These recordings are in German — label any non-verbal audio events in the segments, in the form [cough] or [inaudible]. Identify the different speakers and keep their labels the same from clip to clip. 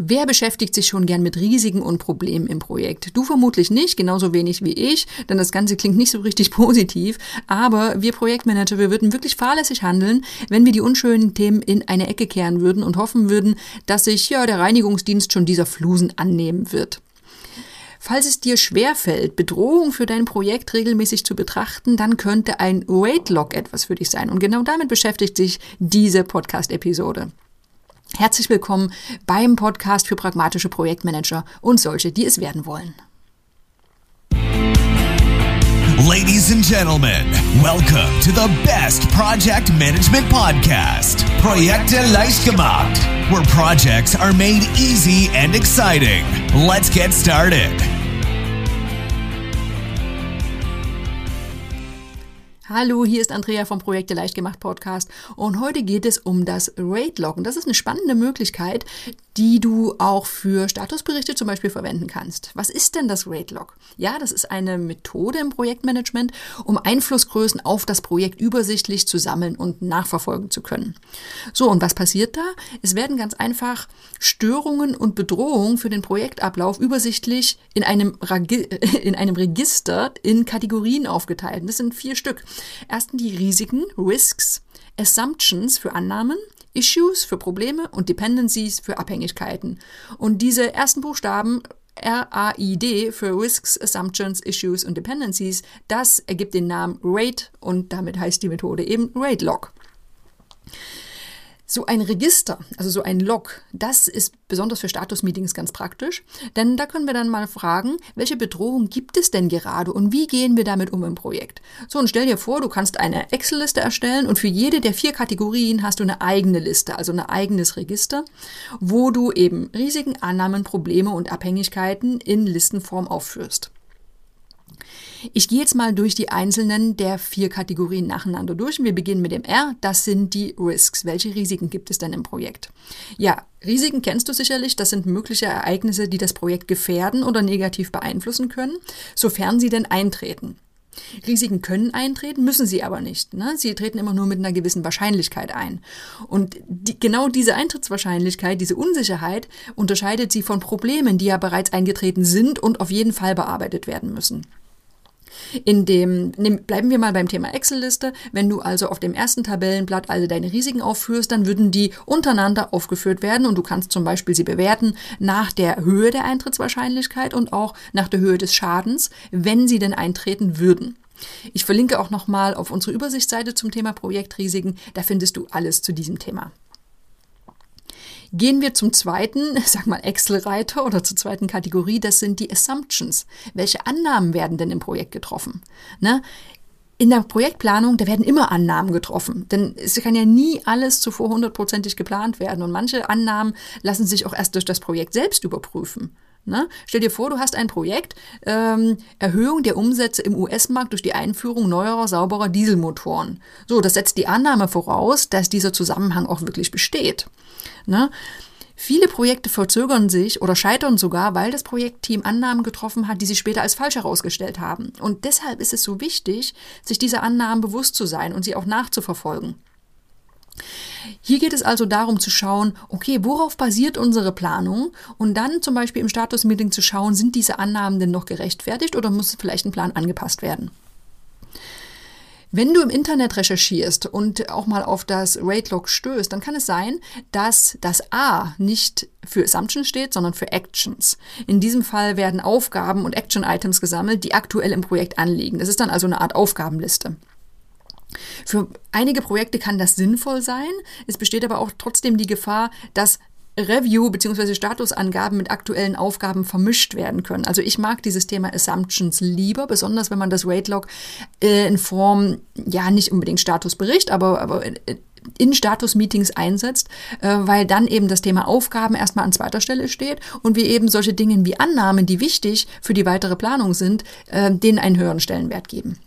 Speaker 1: Wer beschäftigt sich schon gern mit Risiken und Problemen im Projekt? Du vermutlich nicht, genauso wenig wie ich, denn das Ganze klingt nicht so richtig [laughs] positiv. Aber wir Projektmanager, wir würden wirklich fahrlässig handeln, wenn wir die unschönen Themen in eine Ecke kehren würden und hoffen würden, dass sich ja der Reinigungsdienst schon dieser Flusen annehmen wird. Falls es dir schwerfällt, Bedrohung für dein Projekt regelmäßig zu betrachten, dann könnte ein Log etwas für dich sein. Und genau damit beschäftigt sich diese Podcast-Episode. Herzlich willkommen beim Podcast für pragmatische Projektmanager und solche, die es werden wollen.
Speaker 2: Ladies and gentlemen, welcome to the best project management podcast, Projekte leicht gemacht, where projects are made easy and exciting. Let's get started.
Speaker 1: Hallo, hier ist Andrea vom Projekte leicht gemacht Podcast und heute geht es um das Rate. Und das ist eine spannende Möglichkeit, die du auch für Statusberichte zum Beispiel verwenden kannst. Was ist denn das Rate Log? Ja, das ist eine Methode im Projektmanagement, um Einflussgrößen auf das Projekt übersichtlich zu sammeln und nachverfolgen zu können. So, und was passiert da? Es werden ganz einfach Störungen und Bedrohungen für den Projektablauf übersichtlich in einem, [laughs] in einem Register in Kategorien aufgeteilt. Das sind vier Stück. Erstens die Risiken, Risks, Assumptions für Annahmen, Issues für Probleme und Dependencies für Abhängigkeiten. Und diese ersten Buchstaben RAID für Risks, Assumptions, Issues und Dependencies, das ergibt den Namen Rate und damit heißt die Methode eben Rate Log. So ein Register, also so ein Log, das ist besonders für Status-Meetings ganz praktisch, denn da können wir dann mal fragen, welche Bedrohung gibt es denn gerade und wie gehen wir damit um im Projekt? So, und stell dir vor, du kannst eine Excel-Liste erstellen und für jede der vier Kategorien hast du eine eigene Liste, also ein eigenes Register, wo du eben Risiken, Annahmen, Probleme und Abhängigkeiten in Listenform aufführst. Ich gehe jetzt mal durch die einzelnen der vier Kategorien nacheinander durch. Wir beginnen mit dem R. Das sind die Risks. Welche Risiken gibt es denn im Projekt? Ja, Risiken kennst du sicherlich. Das sind mögliche Ereignisse, die das Projekt gefährden oder negativ beeinflussen können, sofern sie denn eintreten. Risiken können eintreten, müssen sie aber nicht. Ne? Sie treten immer nur mit einer gewissen Wahrscheinlichkeit ein. Und die, genau diese Eintrittswahrscheinlichkeit, diese Unsicherheit unterscheidet sie von Problemen, die ja bereits eingetreten sind und auf jeden Fall bearbeitet werden müssen. In dem, nehm, bleiben wir mal beim Thema Excel-Liste. Wenn du also auf dem ersten Tabellenblatt alle deine Risiken aufführst, dann würden die untereinander aufgeführt werden und du kannst zum Beispiel sie bewerten nach der Höhe der Eintrittswahrscheinlichkeit und auch nach der Höhe des Schadens, wenn sie denn eintreten würden. Ich verlinke auch nochmal auf unsere Übersichtsseite zum Thema Projektrisiken. Da findest du alles zu diesem Thema. Gehen wir zum zweiten, [laughs] sag mal Excel-Reiter oder zur zweiten Kategorie, das sind die Assumptions. Welche Annahmen werden denn im Projekt getroffen? Ne? In der Projektplanung, da werden immer Annahmen getroffen, denn es kann ja nie alles zuvor hundertprozentig geplant werden und manche Annahmen lassen sich auch erst durch das Projekt selbst überprüfen. Ne? Stell dir vor, du hast ein Projekt, ähm, Erhöhung der Umsätze im US-Markt durch die Einführung neuerer, sauberer Dieselmotoren. So, das setzt die Annahme voraus, dass dieser Zusammenhang auch wirklich besteht. Ne? Viele Projekte verzögern sich oder scheitern sogar, weil das Projektteam Annahmen getroffen hat, die sich später als falsch herausgestellt haben. Und deshalb ist es so wichtig, sich dieser Annahmen bewusst zu sein und sie auch nachzuverfolgen. Hier geht es also darum zu schauen, okay, worauf basiert unsere Planung und dann zum Beispiel im Status-Meeting zu schauen, sind diese Annahmen denn noch gerechtfertigt oder muss vielleicht ein Plan angepasst werden? Wenn du im Internet recherchierst und auch mal auf das Rate-Log stößt, dann kann es sein, dass das A nicht für Assumptions steht, sondern für Actions. In diesem Fall werden Aufgaben und Action-Items gesammelt, die aktuell im Projekt anliegen. Das ist dann also eine Art Aufgabenliste. Für einige Projekte kann das sinnvoll sein. Es besteht aber auch trotzdem die Gefahr, dass Review bzw. Statusangaben mit aktuellen Aufgaben vermischt werden können. Also ich mag dieses Thema Assumptions lieber, besonders wenn man das Rate Log äh, in Form, ja nicht unbedingt Statusbericht, aber, aber in Status-Meetings einsetzt, äh, weil dann eben das Thema Aufgaben erstmal an zweiter Stelle steht und wir eben solche Dinge wie Annahmen, die wichtig für die weitere Planung sind, äh, denen einen höheren Stellenwert geben.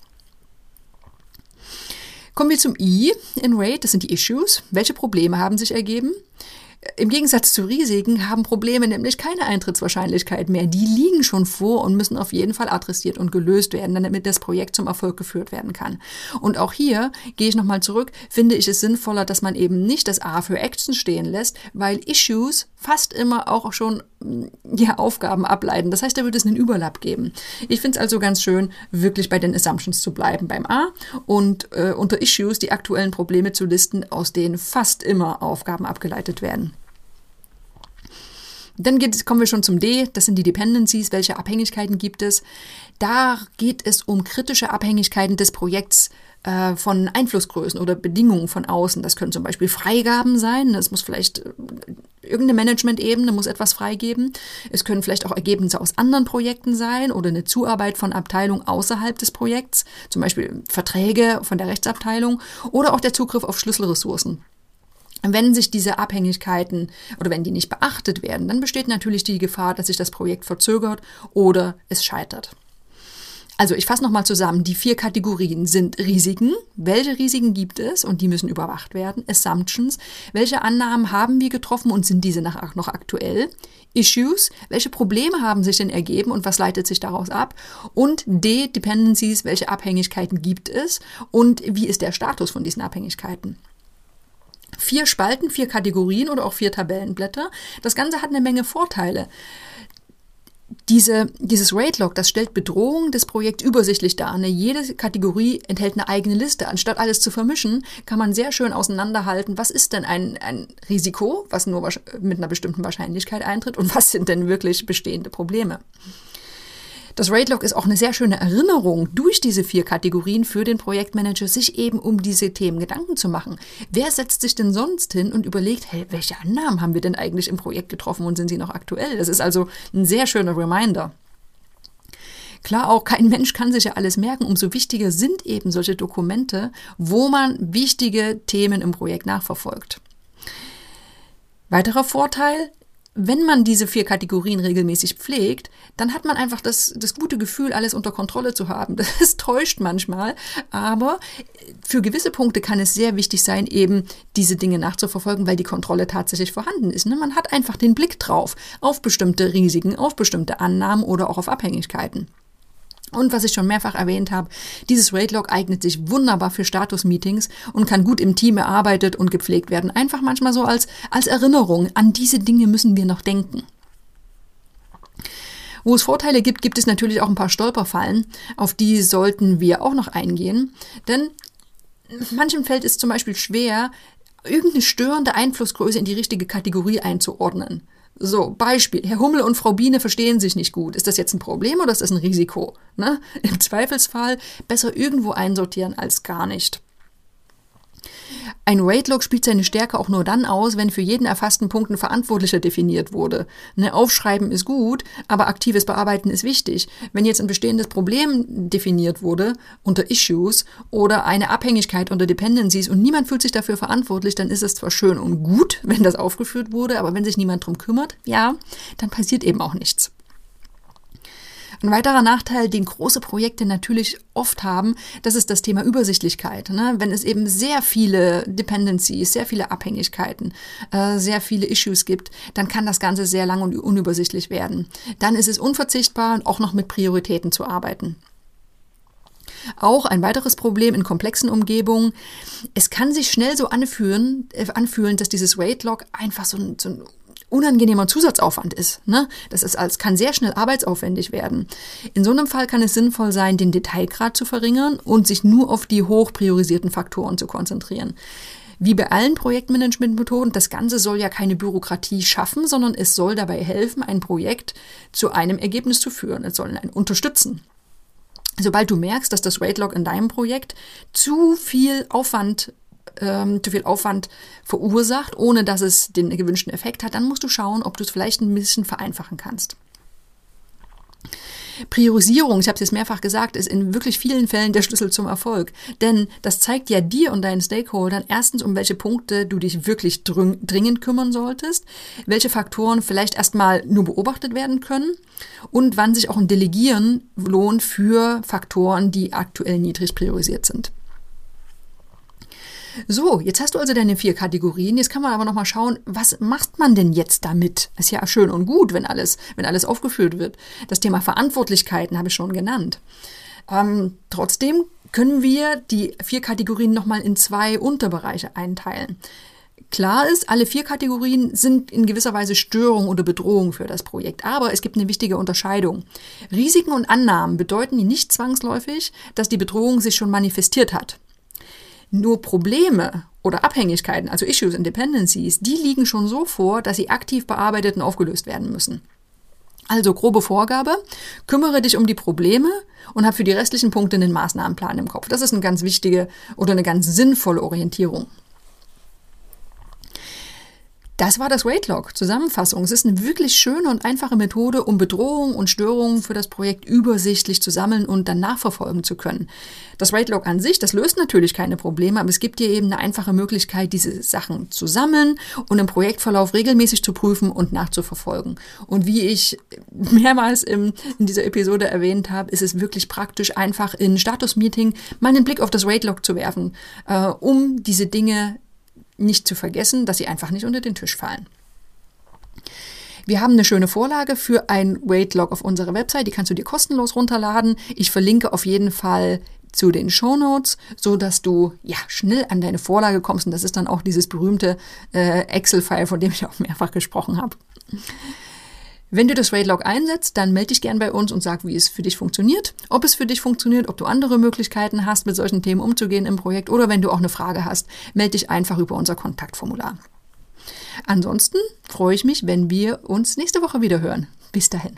Speaker 1: Kommen wir zum I in Rate, das sind die Issues. Welche Probleme haben sich ergeben? Im Gegensatz zu Risiken haben Probleme nämlich keine Eintrittswahrscheinlichkeit mehr. Die liegen schon vor und müssen auf jeden Fall adressiert und gelöst werden, damit das Projekt zum Erfolg geführt werden kann. Und auch hier gehe ich nochmal zurück, finde ich es sinnvoller, dass man eben nicht das A für Action stehen lässt, weil Issues fast immer auch schon ja, Aufgaben ableiten. Das heißt, da wird es einen Überlapp geben. Ich finde es also ganz schön, wirklich bei den Assumptions zu bleiben beim A und äh, unter Issues die aktuellen Probleme zu listen, aus denen fast immer Aufgaben abgeleitet werden. Dann geht, kommen wir schon zum D, das sind die Dependencies, welche Abhängigkeiten gibt es. Da geht es um kritische Abhängigkeiten des Projekts äh, von Einflussgrößen oder Bedingungen von außen. Das können zum Beispiel Freigaben sein. Das muss vielleicht äh, irgendeine Management-Ebene muss etwas freigeben. Es können vielleicht auch Ergebnisse aus anderen Projekten sein oder eine Zuarbeit von Abteilungen außerhalb des Projekts, zum Beispiel Verträge von der Rechtsabteilung oder auch der Zugriff auf Schlüsselressourcen. Wenn sich diese Abhängigkeiten oder wenn die nicht beachtet werden, dann besteht natürlich die Gefahr, dass sich das Projekt verzögert oder es scheitert. Also ich fasse nochmal zusammen. Die vier Kategorien sind Risiken. Welche Risiken gibt es und die müssen überwacht werden? Assumptions. Welche Annahmen haben wir getroffen und sind diese nach, noch aktuell? Issues. Welche Probleme haben sich denn ergeben und was leitet sich daraus ab? Und D, Dependencies. Welche Abhängigkeiten gibt es und wie ist der Status von diesen Abhängigkeiten? Vier Spalten, vier Kategorien oder auch vier Tabellenblätter. Das Ganze hat eine Menge Vorteile diese, dieses Rate-Log, das stellt Bedrohung des Projekts übersichtlich dar. Ne? Jede Kategorie enthält eine eigene Liste. Anstatt alles zu vermischen, kann man sehr schön auseinanderhalten, was ist denn ein, ein Risiko, was nur mit einer bestimmten Wahrscheinlichkeit eintritt und was sind denn wirklich bestehende Probleme. Das Rate-Log ist auch eine sehr schöne Erinnerung durch diese vier Kategorien für den Projektmanager, sich eben um diese Themen Gedanken zu machen. Wer setzt sich denn sonst hin und überlegt, hey, welche Annahmen haben wir denn eigentlich im Projekt getroffen und sind sie noch aktuell? Das ist also ein sehr schöner Reminder. Klar, auch kein Mensch kann sich ja alles merken. Umso wichtiger sind eben solche Dokumente, wo man wichtige Themen im Projekt nachverfolgt. Weiterer Vorteil, wenn man diese vier Kategorien regelmäßig pflegt, dann hat man einfach das, das gute Gefühl, alles unter Kontrolle zu haben. [laughs] Das täuscht manchmal, aber für gewisse Punkte kann es sehr wichtig sein, eben diese Dinge nachzuverfolgen, weil die Kontrolle tatsächlich vorhanden ist. Ne? Man hat einfach den Blick drauf auf bestimmte Risiken, auf bestimmte Annahmen oder auch auf Abhängigkeiten. Und was ich schon mehrfach erwähnt habe, dieses Rate-Log eignet sich wunderbar für Status-Meetings und kann gut im Team erarbeitet und gepflegt werden. Einfach manchmal so als, als Erinnerung. An diese Dinge müssen wir noch denken. Wo es Vorteile gibt, gibt es natürlich auch ein paar Stolperfallen. Auf die sollten wir auch noch eingehen. Denn manchem fällt es zum Beispiel schwer, irgendeine störende Einflussgröße in die richtige Kategorie einzuordnen. So, Beispiel. Herr Hummel und Frau Biene verstehen sich nicht gut. Ist das jetzt ein Problem oder ist das ein Risiko? Ne? Im Zweifelsfall besser irgendwo einsortieren als gar nicht. Ein Rate-Log spielt seine Stärke auch nur dann aus, wenn für jeden erfassten Punkt ein Verantwortlicher definiert wurde. Ne, Aufschreiben ist gut, aber aktives Bearbeiten ist wichtig. Wenn jetzt ein bestehendes Problem definiert wurde unter Issues oder eine Abhängigkeit unter Dependencies und niemand fühlt sich dafür verantwortlich, dann ist es zwar schön und gut, [laughs] wenn das aufgeführt wurde, aber wenn sich niemand drum kümmert, ja, dann passiert eben auch nichts. Ein weiterer Nachteil, den große Projekte natürlich oft haben, das ist das Thema Übersichtlichkeit. Ne? Wenn es eben sehr viele Dependencies, sehr viele Abhängigkeiten, äh, sehr viele Issues gibt, dann kann das Ganze sehr lang und unübersichtlich werden. Dann ist es unverzichtbar, auch noch mit Prioritäten zu arbeiten. Auch ein weiteres Problem in komplexen Umgebungen. Es kann sich schnell so anfühlen, äh, anfühlen dass dieses Rate-Log einfach so ein, so ein unangenehmer Zusatzaufwand ist. Ne? Das ist als kann sehr schnell arbeitsaufwendig werden. In so einem Fall kann es sinnvoll sein, den Detailgrad zu verringern und sich nur auf die hoch priorisierten Faktoren zu konzentrieren. Wie bei allen Projektmanagementmethoden, das Ganze soll ja keine Bürokratie schaffen, sondern es soll dabei helfen, ein Projekt zu einem Ergebnis zu führen. Es soll einen unterstützen. Sobald du merkst, dass das Rate-Log in deinem Projekt zu viel Aufwand ähm, zu viel Aufwand verursacht, ohne dass es den gewünschten Effekt hat, dann musst du schauen, ob du es vielleicht ein bisschen vereinfachen kannst. Priorisierung, ich habe es jetzt mehrfach gesagt, ist in wirklich vielen Fällen der Schlüssel zum Erfolg. Denn das zeigt ja dir und deinen Stakeholdern erstens, um welche Punkte du dich wirklich dringend kümmern solltest, welche Faktoren vielleicht erstmal nur beobachtet werden können und wann sich auch ein Delegieren lohnt für Faktoren, die aktuell niedrig priorisiert sind. So, jetzt hast du also deine vier Kategorien. Jetzt kann man aber nochmal schauen, was macht man denn jetzt damit? Ist ja schön und gut, wenn alles, wenn alles aufgeführt wird. Das Thema Verantwortlichkeiten habe ich schon genannt. Ähm, trotzdem können wir die vier Kategorien nochmal in zwei Unterbereiche einteilen. Klar ist, alle vier Kategorien sind in gewisser Weise Störung oder Bedrohung für das Projekt, aber es gibt eine wichtige Unterscheidung. Risiken und Annahmen bedeuten nicht zwangsläufig, dass die Bedrohung sich schon manifestiert hat. Nur Probleme oder Abhängigkeiten, also Issues and Dependencies, die liegen schon so vor, dass sie aktiv bearbeitet und aufgelöst werden müssen. Also grobe Vorgabe, kümmere dich um die Probleme und hab für die restlichen Punkte einen Maßnahmenplan im Kopf. Das ist eine ganz wichtige oder eine ganz sinnvolle Orientierung. Das war das Weightlog. Zusammenfassung. Es ist eine wirklich schöne und einfache Methode, um Bedrohungen und Störungen für das Projekt übersichtlich zu sammeln und dann nachverfolgen zu können. Das Weightlog an sich, das löst natürlich keine Probleme, aber es gibt dir eben eine einfache Möglichkeit, diese Sachen zu sammeln und im Projektverlauf regelmäßig zu prüfen und nachzuverfolgen. Und wie ich mehrmals im, in dieser Episode erwähnt habe, ist es wirklich praktisch, einfach in Status-Meeting mal einen Blick auf das Weightlog zu werfen, äh, um diese Dinge nicht zu vergessen, dass sie einfach nicht unter den Tisch fallen. Wir haben eine schöne Vorlage für ein Weight-Log auf unserer Website, die kannst du dir kostenlos runterladen. Ich verlinke auf jeden Fall zu den Show Notes, so dass du ja schnell an deine Vorlage kommst und das ist dann auch dieses berühmte äh, Excel-File, von dem ich auch mehrfach gesprochen habe. Wenn du das Rate-Log einsetzt, dann melde dich gern bei uns und sag, wie es für dich funktioniert, ob es für dich funktioniert, ob du andere Möglichkeiten hast, mit solchen Themen umzugehen im Projekt oder wenn du auch eine Frage hast, melde dich einfach über unser Kontaktformular. Ansonsten freue ich mich, wenn wir uns nächste Woche wieder hören. Bis dahin.